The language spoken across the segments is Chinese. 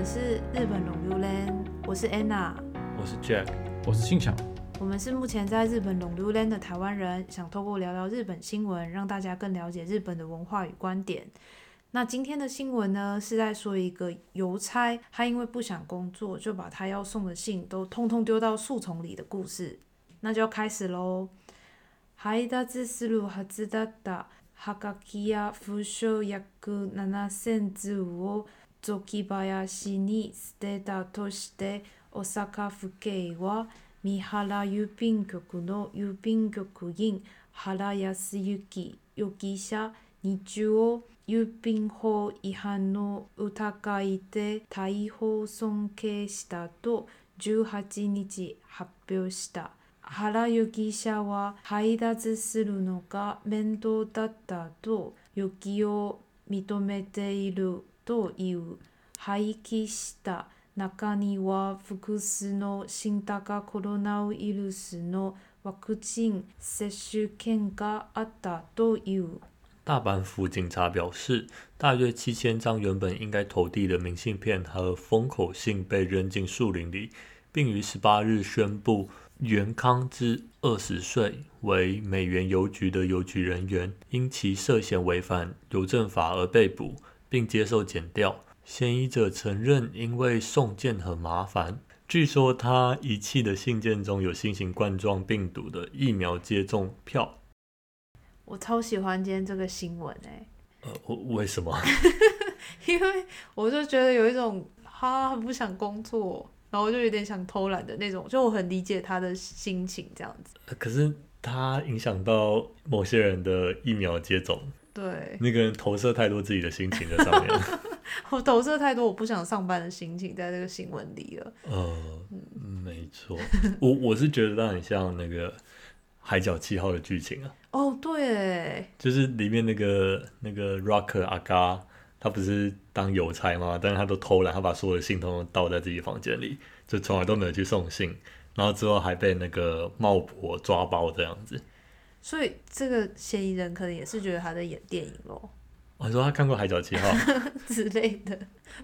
们是日本龙溜 land，我是 Anna，我是 Jack，我是庆祥。我们是目前在日本龙溜 land 的台湾人，想透过聊聊日本新闻，让大家更了解日本的文化与观点。那今天的新闻呢，是在说一个邮差，他因为不想工作，就把他要送的信都通通丢到树丛里的故事。那就要开始喽。配達するはずだったはがきや封書約7000通を 雑木林に捨てたとして大阪府警は三原郵便局の郵便局員原康之容疑者20を郵便法違反の疑いで逮捕尊敬したと18日発表した。原容疑者は配達するのが面倒だったと容疑を認めているという。廃棄した中には複数の新型コロナウイルスのワクチン接種券があったという。大阪府警察表示，大约七千张原本应该投递的明信片和封口信被扔进树林里，并于十八日宣布，袁康之二十岁，为美元邮局的邮局人员，因其涉嫌违反邮政法而被捕， 并接受检调。嫌疑者承认，因为送件很麻烦。据说他遗弃的信件中有新型冠状病毒的疫苗接种票。我超喜欢今天这个新闻哎、呃，为什么？因为我就觉得有一种他很不想工作，然后就有点想偷懒的那种，就我很理解他的心情这样子。可是他影响到某些人的疫苗接种，对那个人投射太多自己的心情在上面。我投射太多我不想上班的心情在这个新闻里了。呃，没错，我我是觉得它很像那个《海角七号》的剧情啊，哦，对哎，就是里面那个那个 Rocker 阿嘎，他不是当邮差吗？但是他都偷懒，他把所有的信通通倒在自己房间里，就从来都没有去送信，然后之后还被那个茂婆抓包这样子。所以这个嫌疑人可能也是觉得他在演电影咯我说他看过《海角七号》，之类的。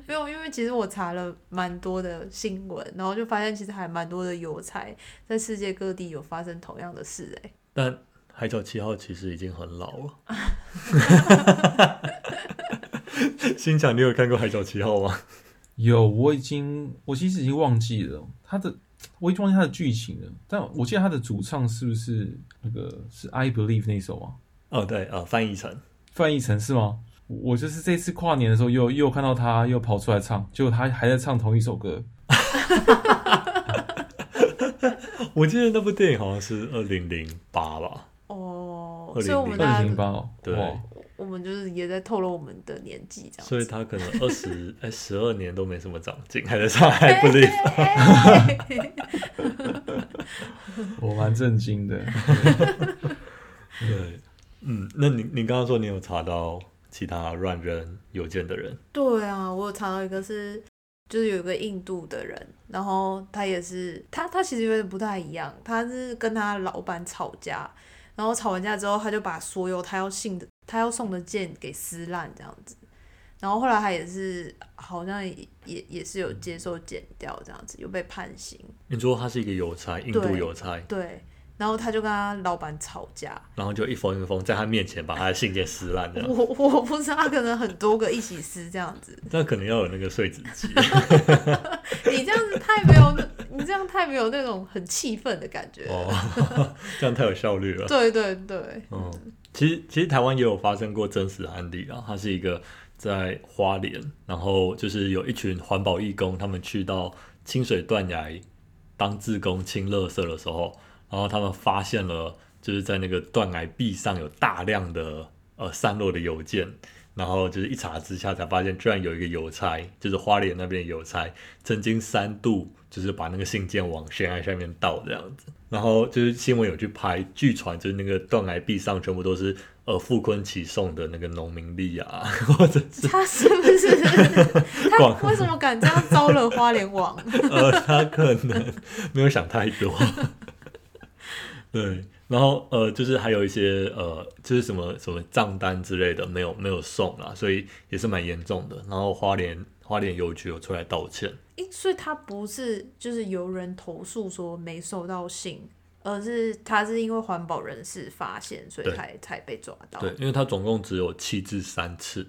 没有，因为其实我查了蛮多的新闻，然后就发现其实还蛮多的邮差在世界各地有发生同样的事哎。但《海角七号》其实已经很老了。心想，你有看过《海角七号》吗？有，我已经，我其实已经忘记了他的，我已经忘记他的剧情了。但我记得他的主唱是不是那个是《I Believe》那首啊？哦，对，呃，翻译成范逸臣是吗？我就是这次跨年的时候又又看到他又跑出来唱，结果他还在唱同一首歌。我记得那部电影好像是二零零八吧？哦，2008所以我们二零零八哦，对哇我们就是也在透露我们的年纪这样。所以他可能二十哎十二年都没什么长进，还在唱《I Believe》。我蛮震惊的。对，嗯，那你你刚刚说你有查到其他乱扔邮件的人？对啊，我有查到一个是，就是有一个印度的人，然后他也是他他其实有点不太一样，他是跟他老板吵架，然后吵完架之后，他就把所有他要信的他要送的件给撕烂这样子，然后后来他也是好像也也也是有接受剪掉这样子，又被判刑，你说他是一个邮差，印度对邮差，对，然后他就跟他老板吵架，然后就一封一封在他面前把他的信件撕烂，这样，我我不知道他可能很多个一起撕这样子，那可能要有那个碎纸机。你这样子太没有那，你这样太没有那种很气愤的感觉了。哦，这样太有效率了。对 对对，嗯，其实其实台湾也有发生过真实的案例啊，它是一个在花莲，然后就是有一群环保义工，他们去到清水断崖当志工清垃圾的时候，然后他们发现了就是在那个断崖壁上有大量的呃散落的邮件。然后就是一查之下才发现，居然有一个邮差，就是花莲那边的邮差，曾经三度就是把那个信件往悬崖下面倒这样子。然后就是新闻有去拍，据传就是那个断崖壁上全部都是呃傅昆奇送的那个农民历啊，或者是他是不是 他广为什么敢这样招惹花莲王？呃他可能没有想太多。对，然后呃，就是还有一些呃，就是什么什么账单之类的没有没有送啦，所以也是蛮严重的。然后花莲花莲邮局有出来道歉，诶，所以他不是就是有人投诉说没收到信，而是他是因为环保人士发现，所以才才被抓到。对，因为他总共只有七至三次，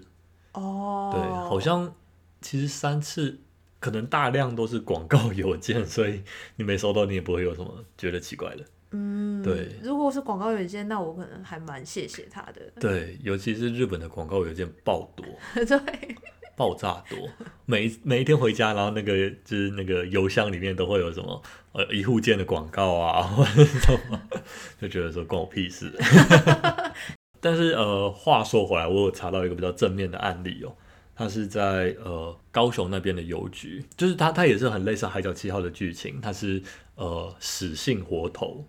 哦，对，好像其实三次可能大量都是广告邮件，所以你没收到，你也不会有什么觉得奇怪的。嗯，对。如果是广告邮件，那我可能还蛮谢谢他的。对，尤其是日本的广告邮件爆多，对，爆炸多，每一每一天回家，然后那个就是那个邮箱里面都会有什么呃一户建的广告啊，或者什么，就觉得说关我屁事。但是呃，话说回来，我有查到一个比较正面的案例哦，他是在呃高雄那边的邮局，就是他他也是很类似《海角七号》的剧情，他是呃死性活投。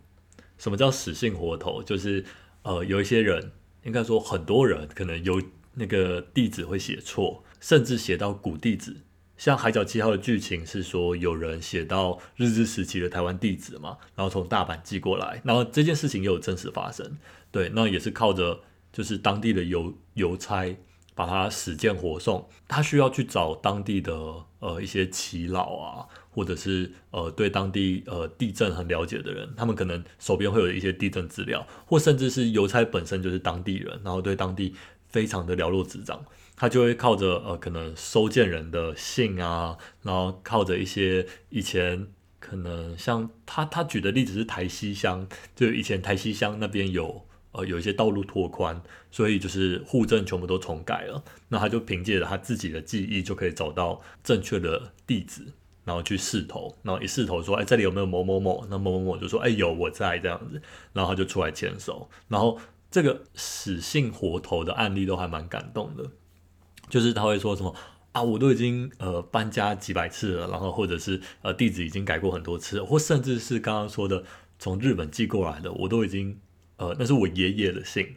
什么叫死性活投？就是呃有一些人，应该说很多人可能有那个地址会写错，甚至写到古地址。像《海角七号》的剧情是说，有人写到日治时期的台湾地址嘛，然后从大阪寄过来，然后这件事情也有真实发生。对，那也是靠着就是当地的邮邮差把它死件活送，他需要去找当地的呃一些耆老啊，或者是呃对当地呃地震很了解的人，他们可能手边会有一些地震资料，或甚至是邮差本身就是当地人，然后对当地非常的了若指掌，他就会靠着呃可能收件人的信啊，然后靠着一些以前。可能像他他举的例子是台西乡，就以前台西乡那边有呃有一些道路拓宽，所以就是户政全部都重改了。那他就凭借着他自己的记忆，就可以找到正确的地址，然后去试投，然后一试投说，哎，这里有没有某某某？那某某某就说，哎，有，我在这样子，然后他就出来牵手。然后这个死性活投的案例都还蛮感动的，就是他会说什么。啊，我都已经呃搬家几百次了，然后或者是呃地址已经改过很多次，或甚至是刚刚说的从日本寄过来的，我都已经呃那是我爷爷的信，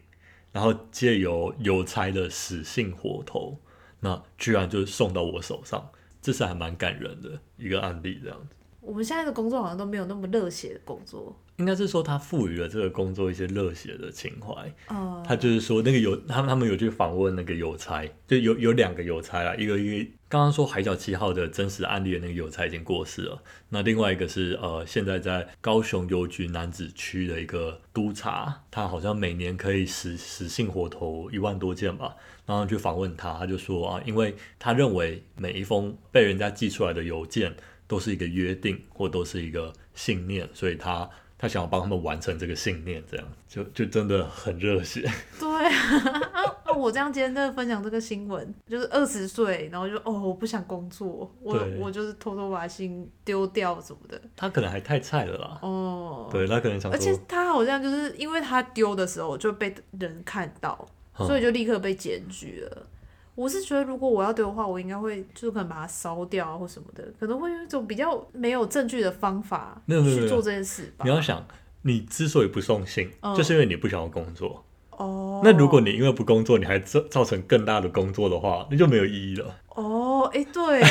然后借由邮差的死信活头，那居然就送到我手上，这是还蛮感人的一个案例，这样子。我们现在的工作好像都没有那么热血的工作。应该是说他赋予了这个工作一些热血的情怀。哦，他就是说那个邮，他们他们有去访问那个邮差，就有有两个邮差啦，一个一个刚刚说海角七号的真实案例的那个邮差已经过世了，那另外一个是呃现在在高雄邮局南子区的一个督察，他好像每年可以实实性活投一万多件吧，然后去访问他，他就说啊，因为他认为每一封被人家寄出来的邮件都是一个约定或都是一个信念，所以他。他想要帮他们完成这个信念，这样就就真的很热血。对啊，啊我这样今天在分享这个新闻，就是二十岁，然后就哦，我不想工作，我我就是偷偷把信丢掉什么的。他可能还太菜了啦，哦，对他可能想而且，他好像就是因为他丢的时候就被人看到，嗯所以就立刻被检举了。我是觉得，如果我要丢的话，我应该会就是可能把它烧掉啊，或什么的，可能会用一种比较没有证据的方法去做这件事吧。你要想，你之所以不送信，嗯就是因为你不想要工作。哦，那如果你因为不工作，你还造造成更大的工作的话，那就没有意义了。哦，哎、对，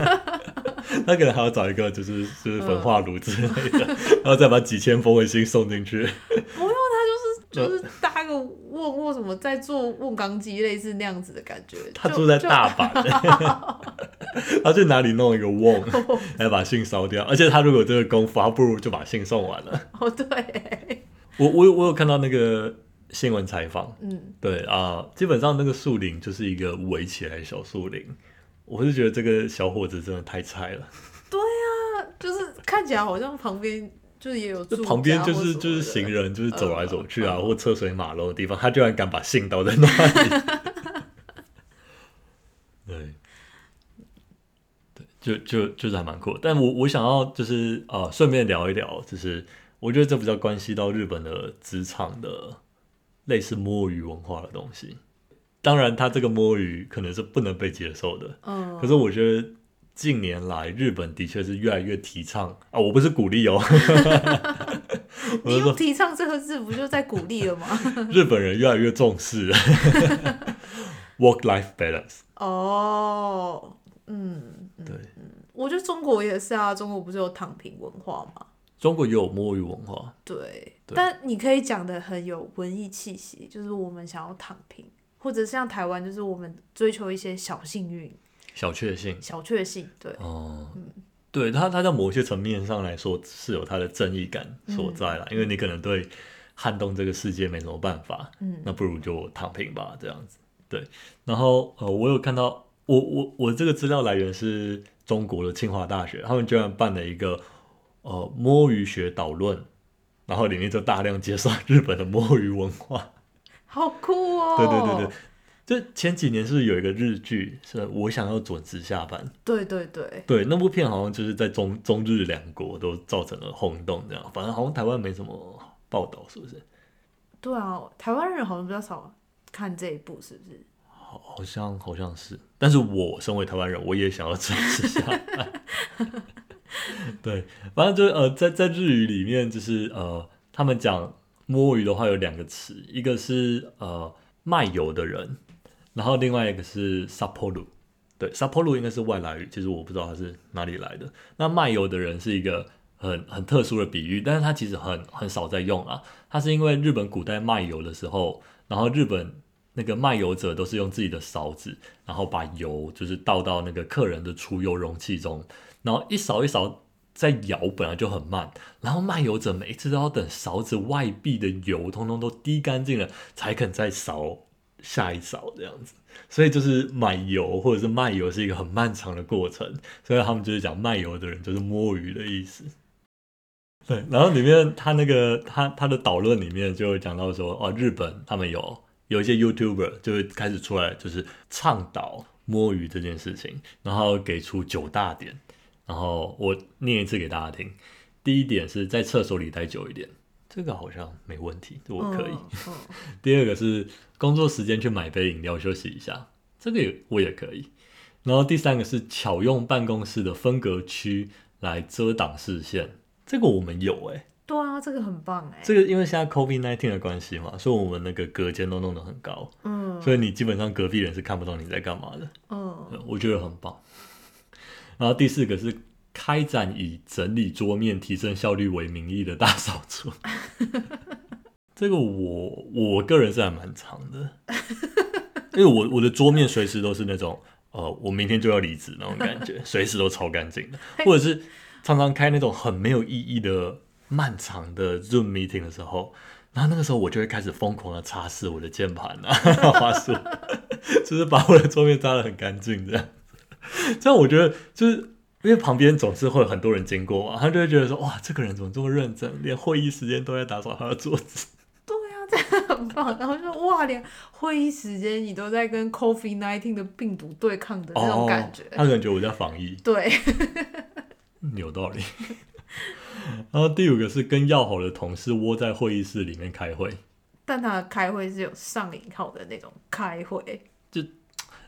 那可能还要找一个就是就是焚化炉之类嗯的，然后再把几千封的信送进去。不用，他就是就是搭个瓮或什么，在做瓮缸机，类似那样子的感觉。他住在大阪，他去哪里弄一个瓮 来把信烧掉？而且他如果有这个功夫，他不如就把信送完了。哦，对，我我有我有看到那个新闻采访，嗯，对啊、基本上那个树林就是一个围起来的小树林。我是觉得这个小伙子真的太菜了，对啊就是看起来好像旁边就是也有旁边就是就是行人，就是走来走去啊，或车水马龙的地方，他居然敢把信倒在那里。对，对，就就就是还蛮酷。但我我想要就是呃，顺便聊一聊，就是我觉得这比较关系到日本的职场的类似摸鱼文化的东西。当然，他这个摸鱼可能是不能被接受的，嗯，可是我觉得近年来日本的确是越来越提倡啊，我不是鼓励哦，你用提倡这个字，不就在鼓励了吗？日本人越来越重视。Work-life balance。哦，嗯，对，我觉得中国也是啊，中国不是有躺平文化吗？中国也有摸鱼文化，对，对。但你可以讲的很有文艺气息，就是我们想要躺平，或者像台湾，就是我们追求一些小幸运、小确幸。小确幸。对，哦，对他，他在某些层面上来说是有他的正义感所在啦，因为你可能对撼动这个世界没什么办法，嗯那不如就躺平吧，这样子。对，然后呃，我有看到，我我我这个资料来源是中国的清华大学，他们居然办了一个呃摸鱼学导论，然后里面就大量介绍日本的摸鱼文化。好酷哦！对对对对，就前几年是不是有一个日剧，是我想要准时下班。对对对对，那部片好像就是在中中日两国都造成了轰动，这样。反正好像台湾没什么报道，是不是？对啊！台湾人好像比较少看这一部，是不是？好，好像好像是。但是我身为台湾人，我也想要准时下班。对，反正就是呃，在在日语里面，就是呃，他们讲摸鱼的话有两个词，一个是呃卖油的人，然后另外一个是 sapporo。对沙坡路应该是外来语，其实我不知道它是哪里来的。那卖油的人是一个很很特殊的比喻，但是它其实很很少在用啊。它是因为日本古代卖油的时候，然后日本那个卖油者都是用自己的勺子，然后把油就是倒到那个客人的储油容器中，然后一勺一勺在舀，本来就很慢，然后卖油者每一次都要等勺子外壁的油通通都滴干净了，才肯再勺下一勺这样子。所以就是买油或者是卖油是一个很漫长的过程，所以他们就是讲卖油的人就是摸鱼的意思。对，然后里面他那个他他的导论里面就讲到说，哦，日本他们有有一些 YouTuber 就会开始出来就是倡导摸鱼这件事情，然后给出九大点，然后我念一次给大家听。第一点是在厕所里待久一点，这个好像没问题，我可以。嗯嗯 第二个是工作时间去买杯饮料休息一下，这个也我也可以。然后第三个是巧用办公室的分隔区来遮挡视线，这个我们有诶、对啊，这个很棒哎。这个因为现在 COVID nineteen 的关系嘛，所以我们那个隔间都弄得很高，嗯所以你基本上隔壁人是看不到你在干嘛的。嗯我觉得很棒。然后第四个是开展以整理桌面、提升效率为名义的大扫除。这个我我个人是还蛮长的，因为我我的桌面随时都是那种呃，我明天就要离职那种感觉，随时都超干净的，或者是常常开那种很没有意义的漫长的 Zoom meeting 的时候，然后那个时候我就会开始疯狂的擦拭我的键盘啊、滑鼠，就是把我的桌面擦的很干净这样。这样我觉得就是因为旁边总是会有很多人经过嘛，他就会觉得说哇，这个人怎么这么认真，连会议时间都在打扫他的桌子。对啊，真的很棒。然后就哇，连会议时间你都在跟 COVID nineteen 的病毒对抗的那种感觉。哦他可能觉得我在防疫，对，嗯有道理。然后第五个是跟要好的同事窝在会议室里面开会，但他开会是有上引号的那种开会。就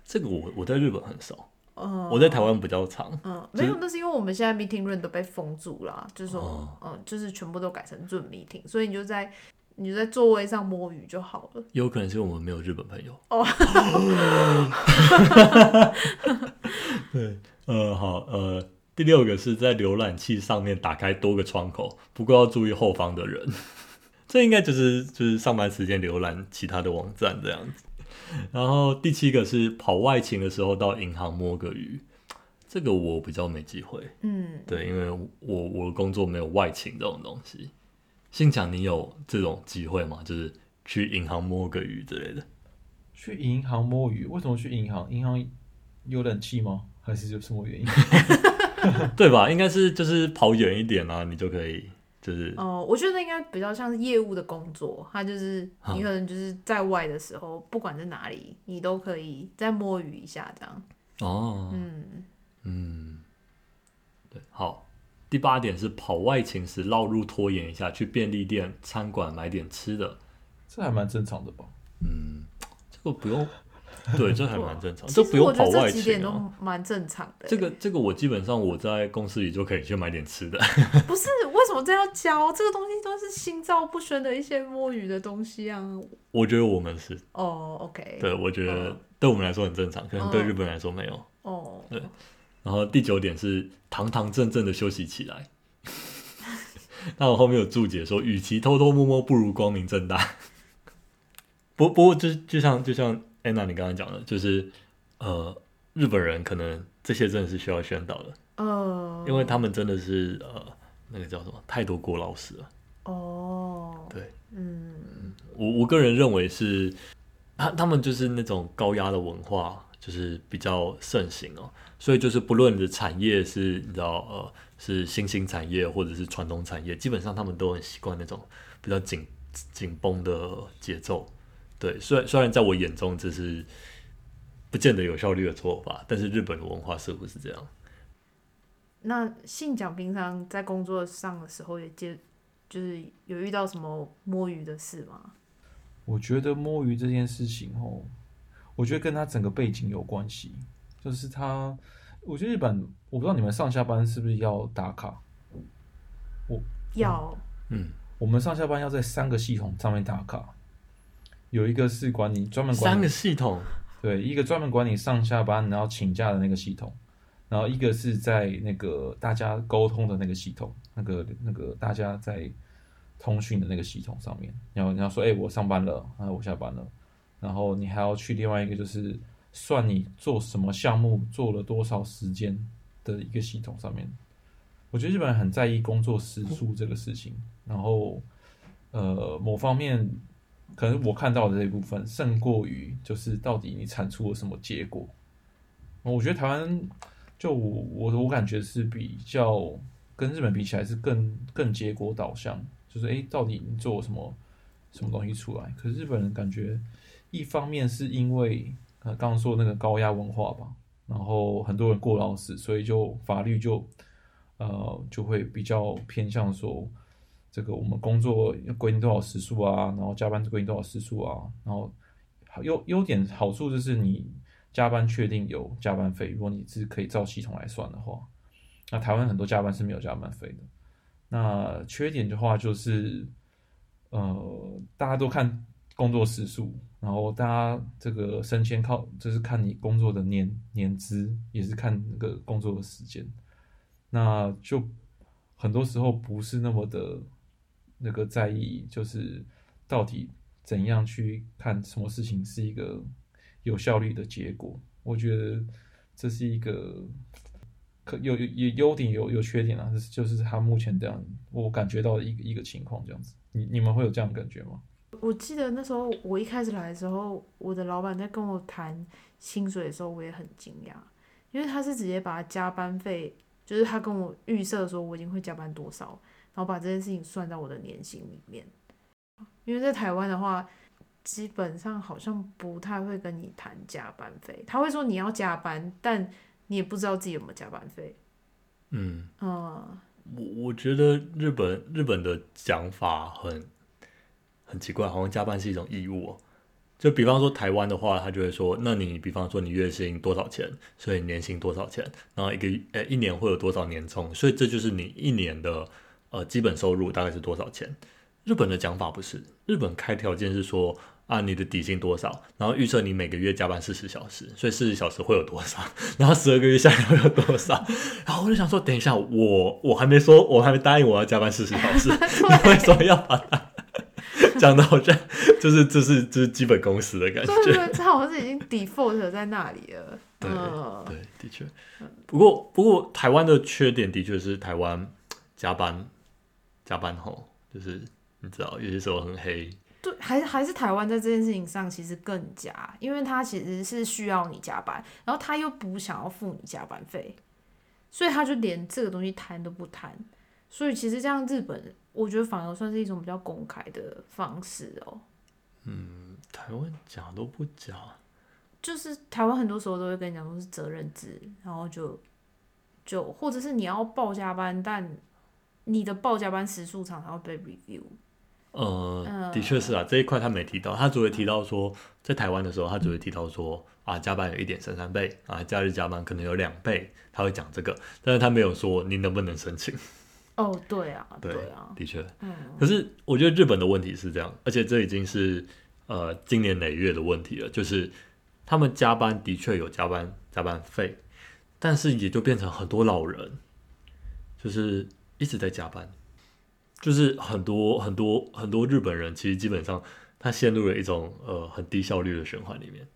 这个我我在日本很少，嗯，我在台湾比较长。嗯，没有，那是因为我们现在 meeting room 都被封住了，就是说，哦嗯，就是全部都改成 Zoom meeting，所以你就在你就在座位上摸鱼就好了。有可能是我们没有日本朋友。哦 对，呃，好，呃，第六个是在浏览器上面打开多个窗口，不过要注意后方的人。这应该就是就是上班时间浏览其他的网站这样子。然后第七个是跑外勤的时候到银行摸个鱼，这个我比较没机会。嗯，对，因为我我的工作没有外勤这种东西。心想你有这种机会吗？就是去银行摸个鱼之类的？去银行摸鱼，为什么去银行？银行有冷气吗？还是有什么原因？对吧？应该是就是跑远一点啊，你就可以就是哦、我觉得应该比较像是业务的工作，他就是你可能就是在外的时候，不管在哪里，你都可以再摸鱼一下这样。哦，嗯，嗯，对，好。第八点是跑外勤时绕路拖延一下，去便利店、餐馆买点吃的。这还蛮正常的吧？嗯，这个不用，对，这还蛮正常，其这不用实我觉得跑外这几点都。蛮正常的欸。这个这个我基本上我在公司里就可以去买点吃的。不是为什么这要教？这个东西都是心照不宣的一些摸鱼的东西啊。我觉得我们是哦，OK，对，我觉得嗯对我们来说很正常，可能对嗯日本人来说没有。哦，对然后第九点是堂堂正正的休息起来，那我后面有注解说，与其偷偷摸摸，不如光明正大。不不过，就就像就像安娜你刚刚讲的，就是呃，日本人可能这些真的是需要宣导的，呃，因为他们真的是呃，那个叫什么，太多过劳死了。哦，对，嗯，我我个人认为是，他他们就是那种高压的文化，就是比较盛行哦。所以就是不论你的产业是，你知道呃，是新兴产业或者是传统产业，基本上他们都很习惯那种比较紧紧绷的节奏。对，虽然虽然在我眼中这是不见得有效率的做法，但是日本的文化似乎是这样。那信讲平常在工作上的时候也接，就是有遇到什么摸鱼的事吗？我觉得摸鱼这件事情哦，我觉得跟他整个背景有关系，就是他，我觉得日本，我不知道你们上下班是不是要打卡，我要，嗯，我们上下班要在三个系统上面打卡，有一个是管你专门管三个系统，对，一个专门管你上下班然后请假的那个系统，然后一个是在那个大家沟通的那个系统，那个那个大家在通讯的那个系统上面，然后你要说，哎、我上班了，啊，我下班了，然后你还要去另外一个就是算你做什么项目做了多少时间的一个系统上面。我觉得日本人很在意工作时数这个事情，然后呃，某方面可能我看到的这一部分胜过于就是到底你产出了什么结果。我觉得台湾就我我感觉是比较跟日本比起来是更更结果导向，就是诶，到底你做什么什么东西出来？可是日本人感觉一方面是因为呃刚刚说那个高压文化吧，然后很多人过劳死，所以就法律就呃就会比较偏向说。这个我们工作要规定多少时数啊，然后加班规定多少时数啊，然后优优点好处就是你加班确定有加班费，如果你是可以照系统来算的话，那台湾很多加班是没有加班费的。那缺点的话就是，呃，大家都看工作时数，然后大家这个升迁靠就是看你工作的年年资，也是看那个工作的时间，那就很多时候不是那么的。那个在意就是到底怎样去看什么事情是一个有效率的结果，我觉得这是一个可有有优点有有缺点啊，就是他目前这样我感觉到的一个一个情况这样子，你你们会有这样的感觉吗？我记得那时候我一开始来的时候，我的老板在跟我谈薪水的时候，我也很惊讶，因为他是直接把加班费，就是他跟我预设说我已经会加班多少。然后把这件事情算到我的年薪里面，因为在台湾的话，基本上好像不太会跟你谈加班费，他会说你要加班，但你也不知道自己有没有加班费。嗯，嗯，我我觉得日本日本的讲法很很奇怪，好像加班是一种义务、哦。就比方说台湾的话，他就会说，那你比方说你月薪多少钱，所以年薪多少钱，然后一个呃一年会有多少年终，所以这就是你一年的。呃，基本收入大概是多少钱？日本的讲法不是，日本开条件是说啊，你的底薪多少，然后预测你每个月加班四十小时，所以四十小时会有多少，然后十二个月下来会有多少？然后我就想说，等一下，我我还没说，我还没答应我要加班四十小时，你为什么要把它讲的好像就是这是这是基本工时的感觉？对对，这好像是已经 default 在那里了。对、嗯、对，的确。不过不过，台湾的缺点的确是台湾加班。加班后就是你知道，有些时候很黑。对，还是还是台湾在这件事情上其实更加，因为他其实是需要你加班，然后他又不想要付你加班费，所以他就连这个东西谈都不谈。所以其实这样日本，我觉得反而算是一种比较公开的方式哦。嗯，台湾讲都不讲，就是台湾很多时候都会跟你讲说是责任制，然后就就或者是你要报加班，但你的报加班时数常常会被 review。呃，的确是啊，这一块他没提到，他只会提到说，在台湾的时候，他只会提到说啊，加班有一点三三倍啊，假日加班可能有两倍，他会讲这个，但是他没有说你能不能申请。哦，对啊，对啊，的确，嗯，可是我觉得日本的问题是这样，而且这已经是呃今年累月的问题了，就是他们加班的确有加班加班费，但是也就变成很多老人就是一直在加班。就是很多很多很多日本人其实基本上他陷入了一种呃很低效率的循环里面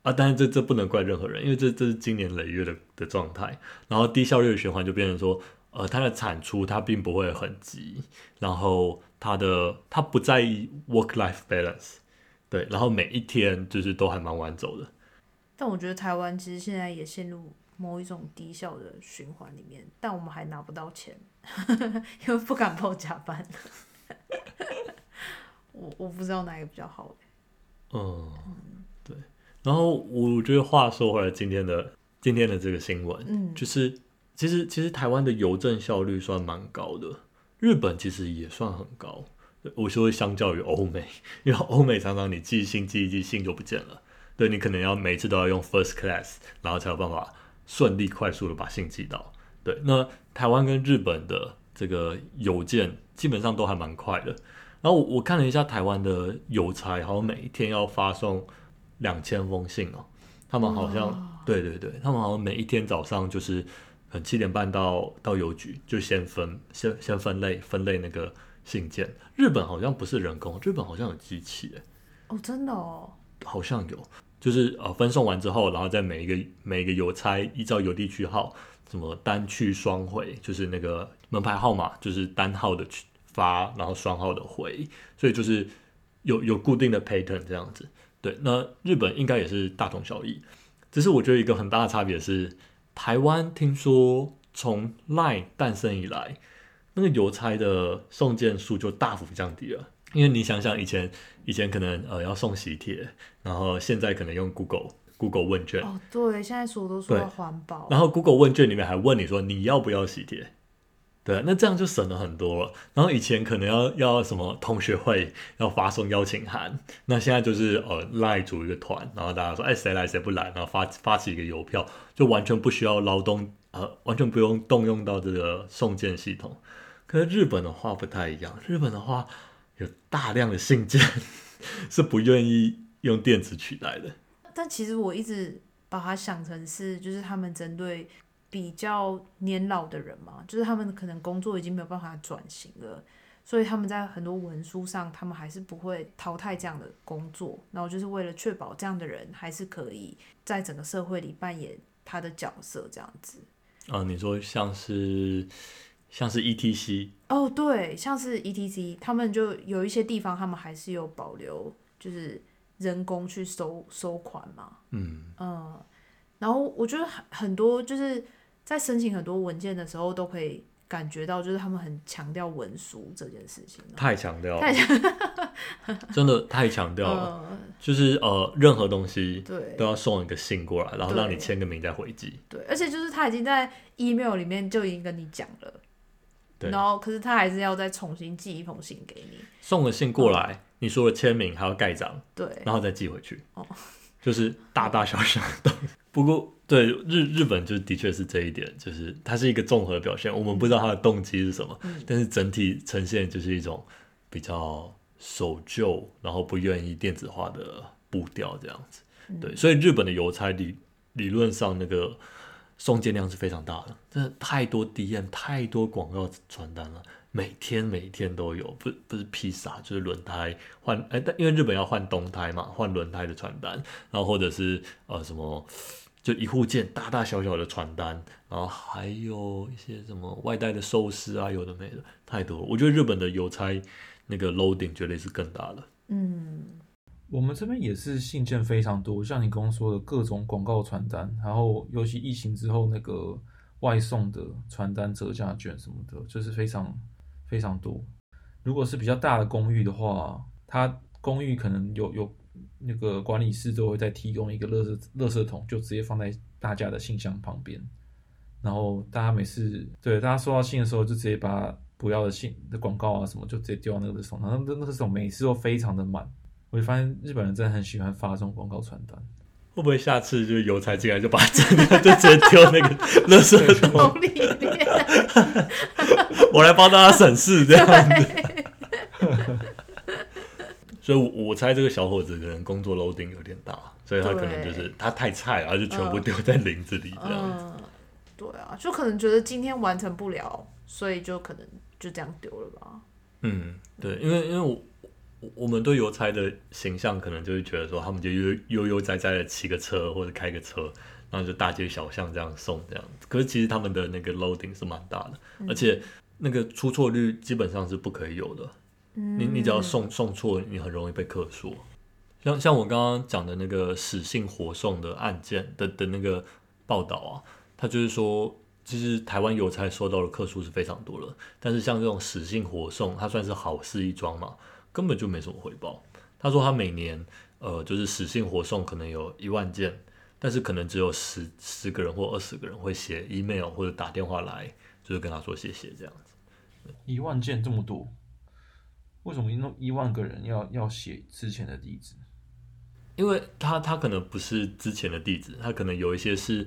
啊，但是这这不能怪任何人，因为这这是经年累月的的状态，然后低效率的循环就变成说，呃，它的产出它并不会很急，然后他的他不在意 work life balance，对，然后每一天就是都还蛮晚走的。但我觉得台湾其实现在也陷入某一种低效的循环里面，但我们还拿不到钱，因为不敢报加班。我我不知道哪一个比较好欸嗯，对。然后我觉得话说回来，今天的今天的这个新闻，嗯就是其实其实台湾的邮政效率算蛮高的，日本其实也算很高。我说相较于欧美，因为欧美常常你寄信寄一寄信就不见了，对你可能要每次都要用 first class，然后才有办法顺利快速的把信寄到。对，那台湾跟日本的这个邮件基本上都还蛮快的。然后我我看了一下台湾的邮差，好像每一天要发送两千封信哦。他们好像哇对对对，他们好像每一天早上就是很七点半到到邮局就先分先先分类分类那个信件。日本好像不是人工，日本好像有机器诶，哦，真的哦，好像有，就是呃分送完之后，然后在每一个每一个邮差依照邮递区号，什么单去双回，就是那个门牌号码就是单号的去发，然后双号的回，所以就是有有固定的 pattern 这样子。对，那日本应该也是大同小异，只是我觉得一个很大的差别是，台湾听说从 Line 诞生以来，那个邮差的送件数就大幅降低了。因为你想想，以前以前可能呃要送喜帖，然后现在可能用 Google Google 问卷，哦，对，现在所有都说环保，然后 Google 问卷里面还问你说你要不要喜帖，对，那这样就省了很多了。然后以前可能要要什么同学会要发送邀请函，那现在就是呃赖组一个团，然后大家说哎谁来谁不来，然后发发起一个邮票，就完全不需要劳动呃完全不用动用到这个送件系统。可是日本的话不太一样，日本的话有大量的信件是不愿意用电子取代的。但其实我一直把它想成是，就是他们针对比较年老的人嘛，就是他们可能工作已经没有办法转型了，所以他们在很多文书上，他们还是不会淘汰这样的工作，然后就是为了确保这样的人还是可以在整个社会里扮演他的角色，这样子。啊、你说像是像是 E ETC，哦，对，像是 ETC，他们就有一些地方，他们还是有保留，就是人工去收收款嘛。嗯，嗯，然后我觉得很很多就是在申请很多文件的时候，都可以感觉到，就是他们很强调文书这件事情。太强调了，太 真的太强调了，嗯，就是呃，任何东西对。都要送一个信过来，然后让你签个名再回寄。对，而且就是他已经在 email 里面就已经跟你讲了，对然后可是他还是要再重新寄一封信给你。送了信过来，你说了签名还要盖章，对，然后再寄回去。哦就是大大小小的。不过对日日本就的确是这一点，就是它是一个综合表现。我们不知道它的动机是什么，嗯但是整体呈现就是一种比较守旧，然后不愿意电子化的步调这样子。嗯对，所以日本的邮差理理论上那个送件量是非常大的，真的太多 DM 太多广告传单了，每天每天都有，不不是披萨就是轮胎换，哎，但因为日本要换冬胎嘛，换轮胎的传单，然后或者是呃什么。就一户件大大小小的传单，然后还有一些什么外带的寿司啊，有的没的，太多。我觉得日本的邮差那个 loading 绝对是更大的。嗯，我们这边也是信件非常多，像你刚刚说的各种广告传单，然后尤其疫情之后那个外送的传单折价券什么的，就是非常非常多。如果是比较大的公寓的话，它公寓可能有有那个管理室都会再提供一个垃圾垃圾桶，就直接放在大家的信箱旁边，然后大家每次对大家收到信的时候，就直接把不要的信的广告啊什么就直接丢到那个垃圾桶，然后那那个垃圾桶每次都非常的满。我就发现日本人真的很喜欢发这种广告传单。会不会下次就是邮差进来就把整个就直接丢那个 垃圾桶，从里面，我来帮大家省事这样子。所以我，我猜这个小伙子可能工作 loading 有点大，所以他可能就是他太菜了，他就全部丢在林子里这样子。嗯，对啊，就可能觉得今天完成不了，所以就可能就这样丢了吧。嗯，对，因为因为我我我们对邮差的形象可能就是觉得说，他们就悠悠悠哉哉的骑个车或者开个车，然后就大街小巷这样送这样子。可是其实他们的那个 loading 是蛮大的，而且那个出错率基本上是不可以有的。你你只要送送错，你很容易被克数。像像我刚刚讲的那个死性活送的案件的的那个报道啊，他就是说，其实台湾邮差收到的客数是非常多了，但是像这种死性活送，它算是好事一桩嘛，根本就没什么回报。他说他每年呃就是使性活送可能有一万件，但是可能只有十十个人或二十个人会写 email 或者打电话来，就是跟他说谢谢这样子。一万件这么多，为什么弄一万个人要要写之前的地址？因为他他可能不是之前的地址，他可能有一些是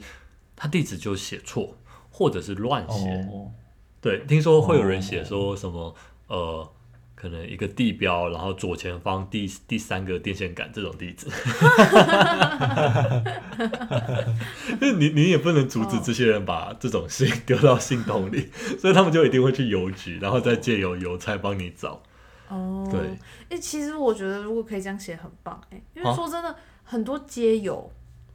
他地址就写错，或者是乱写。哦，对，听说会有人写说什么呃，可能一个地标，然后左前方第第三个电线杆这种地址。你你也不能阻止这些人把这种信丢到信筒里，所以他们就一定会去邮局，然后再借由邮差帮你找。哦，对，哎、其实我觉得如果可以这样写很棒哎、因为啊？说真的，很多街友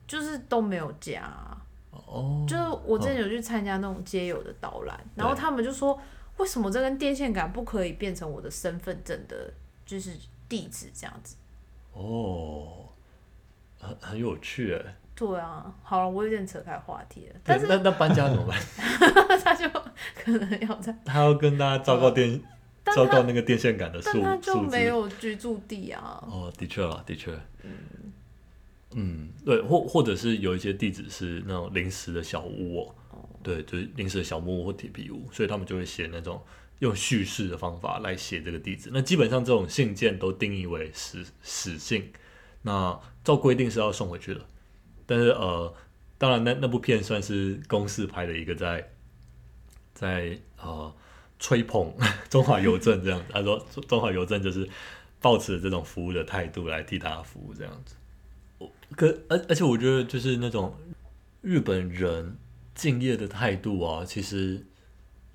就是都没有家啊、哦，就是我之前有去参加那种街友的导览，然后他们就说，为什么这根电线杆不可以变成我的身份证的，就是地址这样子？哦，很很有趣哎。对啊，好了，我有点扯开话题了，但是那那搬家怎么办？他就可能要在，他要跟大家昭告电但昭告那个电线杆的数但他就。没有居住地啊。哦，的确啦，的确。嗯，对，或或者是有一些地址是那种临时的小屋哦，对，就是临时的小木屋或铁皮屋，所以他们就会写那种用叙事的方法来写这个地址。那基本上这种信件都定义为死死信，那照规定是要送回去的。但是呃，当然那那部片算是公司拍的一个在在呃吹捧中华邮政这样子。他说中中华邮政就是抱持这种服务的态度来替大家服务这样子。我可而而且我觉得就是那种日本人敬业的态度啊，其实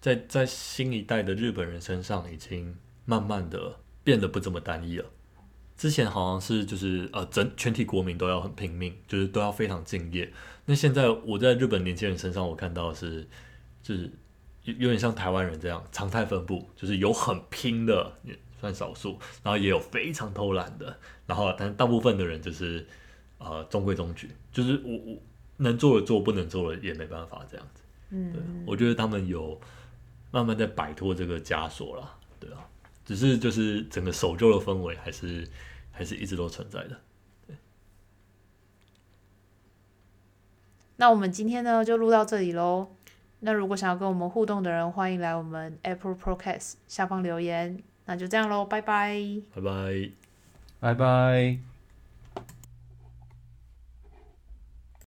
在在新一代的日本人身上已经慢慢的变得不这么单一了。之前好像是就是呃整全体国民都要很拼命，就是都要非常敬业。那现在我在日本年轻人身上，我看到的是就是有有点像台湾人这样常态分布，就是有很拼的算少数，然后也有非常偷懒的，然后但大部分的人就是呃中规中矩，就是我我能做的做，不能做的也没办法这样子。嗯，对我觉得他们有慢慢在摆脱这个枷锁了，对啊，只是就是整个守旧的氛围还是还是一直都存在的。那我们今天呢就录到这里喽。那如果想要跟我们互动的人，欢迎来我们 Apple Podcast 下方留言。那就这样喽，拜拜。拜拜。拜拜。